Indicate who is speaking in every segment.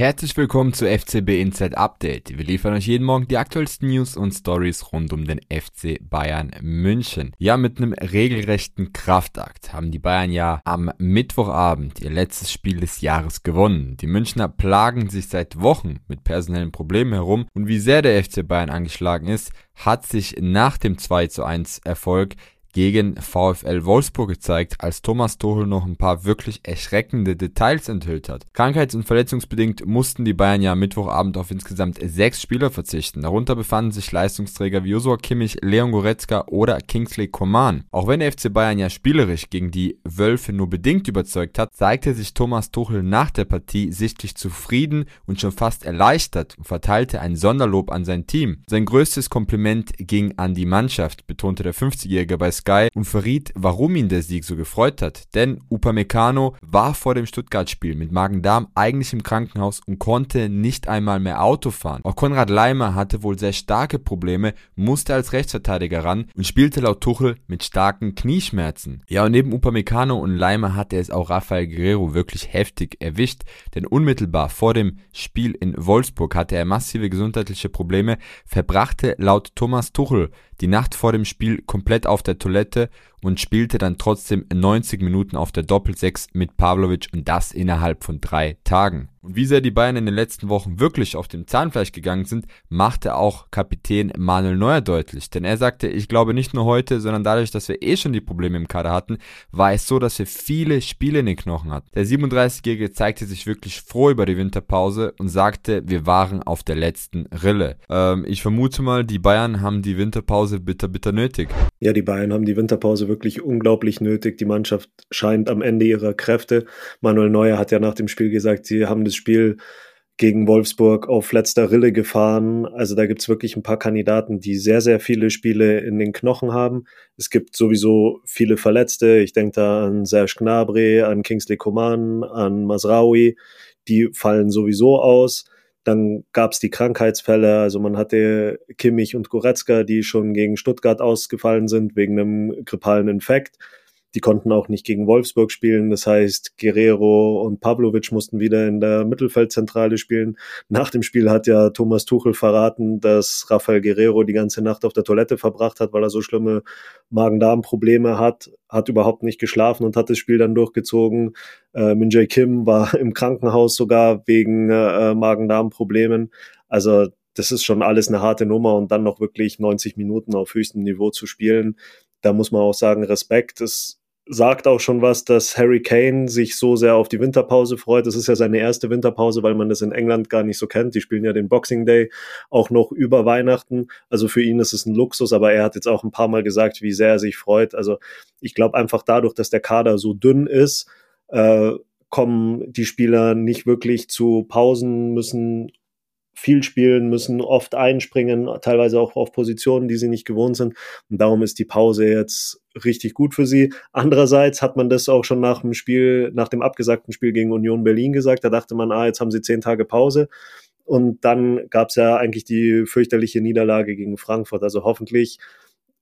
Speaker 1: Herzlich willkommen zu FCB Inside Update. Wir liefern euch jeden Morgen die aktuellsten News und Stories rund um den FC Bayern München. Ja, mit einem regelrechten Kraftakt haben die Bayern ja am Mittwochabend ihr letztes Spiel des Jahres gewonnen. Die Münchner plagen sich seit Wochen mit personellen Problemen herum und wie sehr der FC Bayern angeschlagen ist, hat sich nach dem 2 zu 1 Erfolg gegen VfL Wolfsburg gezeigt, als Thomas Tuchel noch ein paar wirklich erschreckende Details enthüllt hat. Krankheits- und verletzungsbedingt mussten die Bayern ja Mittwochabend auf insgesamt sechs Spieler verzichten. Darunter befanden sich Leistungsträger wie Josua Kimmich, Leon Goretzka oder Kingsley Coman. Auch wenn der FC Bayern ja spielerisch gegen die Wölfe nur bedingt überzeugt hat, zeigte sich Thomas Tuchel nach der Partie sichtlich zufrieden und schon fast erleichtert und verteilte ein Sonderlob an sein Team. Sein größtes Kompliment ging an die Mannschaft, betonte der 50-Jährige bei Sky und verriet, warum ihn der Sieg so gefreut hat. Denn Upamecano war vor dem Stuttgart-Spiel mit Magen-Darm eigentlich im Krankenhaus und konnte nicht einmal mehr Auto fahren. Auch Konrad Leimer hatte wohl sehr starke Probleme, musste als Rechtsverteidiger ran und spielte laut Tuchel mit starken Knieschmerzen. Ja, und neben Upamecano und Leimer hatte es auch Rafael Guerrero wirklich heftig erwischt, denn unmittelbar vor dem Spiel in Wolfsburg hatte er massive gesundheitliche Probleme, verbrachte laut Thomas Tuchel die Nacht vor dem Spiel komplett auf der Toilette lettres und spielte dann trotzdem 90 Minuten auf der Doppelsechs mit Pavlovic und das innerhalb von drei Tagen. Und wie sehr die Bayern in den letzten Wochen wirklich auf dem Zahnfleisch gegangen sind, machte auch Kapitän Manuel Neuer deutlich. Denn er sagte, ich glaube nicht nur heute, sondern dadurch, dass wir eh schon die Probleme im Kader hatten, war es so, dass wir viele Spiele in den Knochen hatten. Der 37-Jährige zeigte sich wirklich froh über die Winterpause und sagte, wir waren auf der letzten Rille. Ähm, ich vermute mal, die Bayern haben die Winterpause bitter, bitter nötig.
Speaker 2: Ja, die Bayern haben die Winterpause wirklich unglaublich nötig. Die Mannschaft scheint am Ende ihrer Kräfte. Manuel Neuer hat ja nach dem Spiel gesagt, sie haben das Spiel gegen Wolfsburg auf letzter Rille gefahren. Also da gibt's wirklich ein paar Kandidaten, die sehr, sehr viele Spiele in den Knochen haben. Es gibt sowieso viele Verletzte. Ich denke da an Serge Gnabry, an Kingsley Coman, an Masraoui. Die fallen sowieso aus. Dann gab's die Krankheitsfälle, also man hatte Kimmich und Goretzka, die schon gegen Stuttgart ausgefallen sind wegen einem grippalen Infekt. Die konnten auch nicht gegen Wolfsburg spielen. Das heißt, Guerrero und Pavlovic mussten wieder in der Mittelfeldzentrale spielen. Nach dem Spiel hat ja Thomas Tuchel verraten, dass Rafael Guerrero die ganze Nacht auf der Toilette verbracht hat, weil er so schlimme Magen-Darm-Probleme hat, hat überhaupt nicht geschlafen und hat das Spiel dann durchgezogen. Äh, Min Kim war im Krankenhaus sogar wegen äh, Magen-Darm-Problemen. Also das ist schon alles eine harte Nummer und dann noch wirklich 90 Minuten auf höchstem Niveau zu spielen. Da muss man auch sagen, Respekt. Das sagt auch schon was, dass Harry Kane sich so sehr auf die Winterpause freut. Das ist ja seine erste Winterpause, weil man das in England gar nicht so kennt. Die spielen ja den Boxing Day auch noch über Weihnachten. Also für ihn ist es ein Luxus, aber er hat jetzt auch ein paar Mal gesagt, wie sehr er sich freut. Also ich glaube einfach dadurch, dass der Kader so dünn ist, äh, kommen die Spieler nicht wirklich zu Pausen, müssen viel spielen, müssen oft einspringen, teilweise auch auf Positionen, die sie nicht gewohnt sind. Und darum ist die Pause jetzt richtig gut für sie. Andererseits hat man das auch schon nach dem Spiel, nach dem abgesagten Spiel gegen Union Berlin gesagt. Da dachte man, ah, jetzt haben sie zehn Tage Pause. Und dann gab es ja eigentlich die fürchterliche Niederlage gegen Frankfurt. Also hoffentlich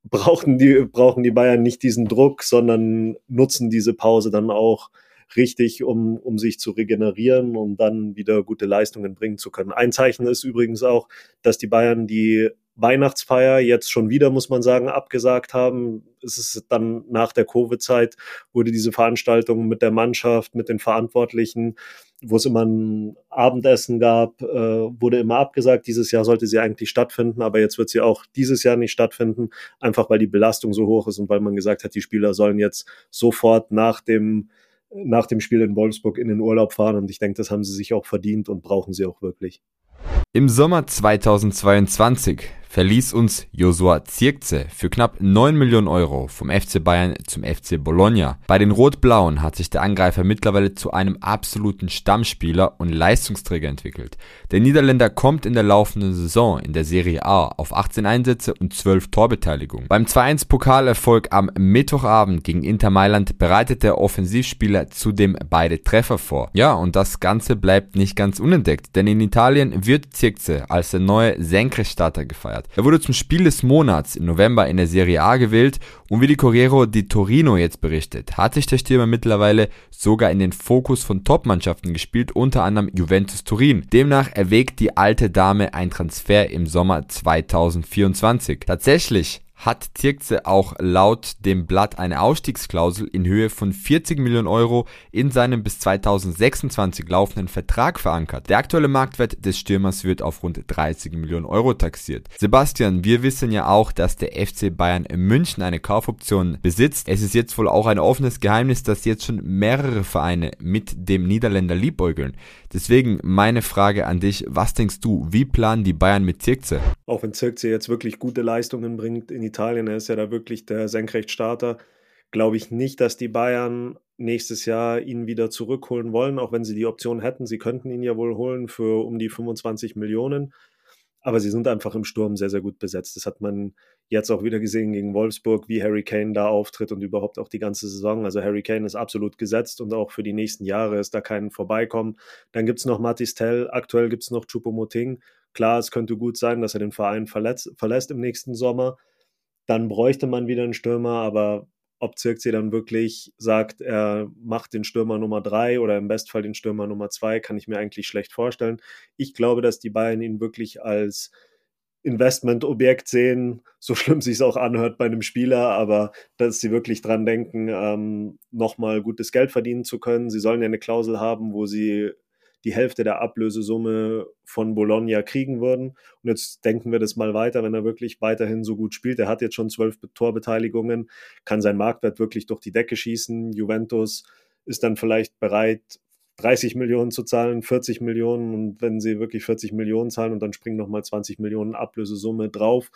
Speaker 2: brauchen die, brauchen die Bayern nicht diesen Druck, sondern nutzen diese Pause dann auch richtig, um, um sich zu regenerieren und dann wieder gute Leistungen bringen zu können. Ein Zeichen ist übrigens auch, dass die Bayern die Weihnachtsfeier jetzt schon wieder, muss man sagen, abgesagt haben. Es ist dann nach der Covid-Zeit, wurde diese Veranstaltung mit der Mannschaft, mit den Verantwortlichen, wo es immer ein Abendessen gab, äh, wurde immer abgesagt. Dieses Jahr sollte sie eigentlich stattfinden, aber jetzt wird sie auch dieses Jahr nicht stattfinden, einfach weil die Belastung so hoch ist und weil man gesagt hat, die Spieler sollen jetzt sofort nach dem nach dem Spiel in Wolfsburg in den Urlaub fahren und ich denke, das haben sie sich auch verdient und brauchen sie auch wirklich.
Speaker 1: Im Sommer 2022 verließ uns Josua Zirkze für knapp 9 Millionen Euro vom FC Bayern zum FC Bologna. Bei den Rot-Blauen hat sich der Angreifer mittlerweile zu einem absoluten Stammspieler und Leistungsträger entwickelt. Der Niederländer kommt in der laufenden Saison in der Serie A auf 18 Einsätze und 12 Torbeteiligungen. Beim 2-1 Pokalerfolg am Mittwochabend gegen Inter Mailand bereitet der Offensivspieler zudem beide Treffer vor. Ja, und das Ganze bleibt nicht ganz unentdeckt, denn in Italien wird Zirkze als der neue Senkrechtstarter gefeiert. Gefeiert. Er wurde zum Spiel des Monats im November in der Serie A gewählt und wie die Corriero di Torino jetzt berichtet, hat sich der Stürmer mittlerweile sogar in den Fokus von Topmannschaften gespielt, unter anderem Juventus Turin. Demnach erwägt die alte Dame ein Transfer im Sommer 2024. Tatsächlich hat Tirkze auch laut dem Blatt eine Ausstiegsklausel in Höhe von 40 Millionen Euro in seinem bis 2026 laufenden Vertrag verankert. Der aktuelle Marktwert des Stürmers wird auf rund 30 Millionen Euro taxiert. Sebastian, wir wissen ja auch, dass der FC Bayern in München eine Kaufoption besitzt. Es ist jetzt wohl auch ein offenes Geheimnis, dass jetzt schon mehrere Vereine mit dem Niederländer liebäugeln. Deswegen meine Frage an dich, was denkst du, wie planen die Bayern mit Zirkze?
Speaker 2: Auch wenn Zirkze jetzt wirklich gute Leistungen bringt in Italien, er ist ja da wirklich der Senkrechtstarter, glaube ich nicht, dass die Bayern nächstes Jahr ihn wieder zurückholen wollen, auch wenn sie die Option hätten. Sie könnten ihn ja wohl holen für um die 25 Millionen. Aber sie sind einfach im Sturm sehr, sehr gut besetzt. Das hat man jetzt auch wieder gesehen gegen Wolfsburg, wie Harry Kane da auftritt und überhaupt auch die ganze Saison. Also Harry Kane ist absolut gesetzt und auch für die nächsten Jahre ist da kein Vorbeikommen. Dann gibt es noch Matis Tell, aktuell gibt es noch Chupomoting. Klar, es könnte gut sein, dass er den Verein verletzt, verlässt im nächsten Sommer. Dann bräuchte man wieder einen Stürmer, aber ob Zirkzee dann wirklich sagt, er macht den Stürmer Nummer drei oder im Bestfall den Stürmer Nummer zwei, kann ich mir eigentlich schlecht vorstellen. Ich glaube, dass die Bayern ihn wirklich als Investmentobjekt sehen, so schlimm sich es auch anhört bei einem Spieler, aber dass sie wirklich dran denken, ähm, nochmal gutes Geld verdienen zu können. Sie sollen ja eine Klausel haben, wo sie die Hälfte der Ablösesumme von Bologna kriegen würden. Und jetzt denken wir das mal weiter, wenn er wirklich weiterhin so gut spielt. Er hat jetzt schon zwölf Torbeteiligungen, kann sein Marktwert wirklich durch die Decke schießen. Juventus ist dann vielleicht bereit, 30 Millionen zu zahlen, 40 Millionen und wenn sie wirklich 40 Millionen zahlen und dann springen nochmal 20 Millionen Ablösesumme drauf,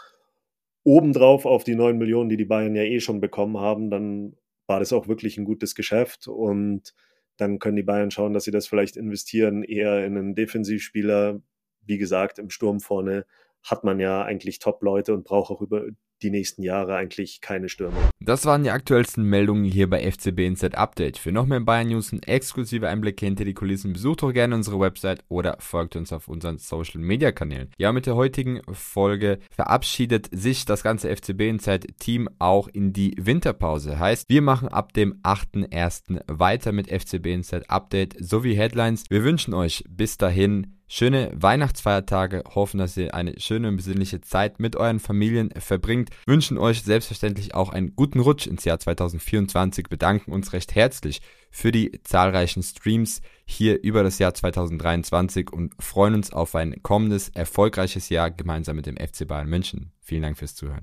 Speaker 2: obendrauf auf die 9 Millionen, die die Bayern ja eh schon bekommen haben, dann war das auch wirklich ein gutes Geschäft und dann können die Bayern schauen, dass sie das vielleicht investieren, eher in einen Defensivspieler. Wie gesagt, im Sturm vorne hat man ja eigentlich Top-Leute und braucht auch über die nächsten Jahre eigentlich keine Stürmer.
Speaker 1: Das waren die aktuellsten Meldungen hier bei FCB Inside Update. Für noch mehr Bayern News und exklusive Einblicke hinter die Kulissen besucht doch gerne unsere Website oder folgt uns auf unseren Social Media Kanälen. Ja, mit der heutigen Folge verabschiedet sich das ganze FCB Inside Team auch in die Winterpause. Heißt, wir machen ab dem 8.1. weiter mit FCB Inside Update sowie Headlines. Wir wünschen euch bis dahin schöne Weihnachtsfeiertage, hoffen, dass ihr eine schöne und besinnliche Zeit mit euren Familien verbringt, wünschen euch selbstverständlich auch einen guten Rutsch ins Jahr 2024, bedanken uns recht herzlich für die zahlreichen Streams hier über das Jahr 2023 und freuen uns auf ein kommendes, erfolgreiches Jahr gemeinsam mit dem FC Bayern München. Vielen Dank fürs Zuhören.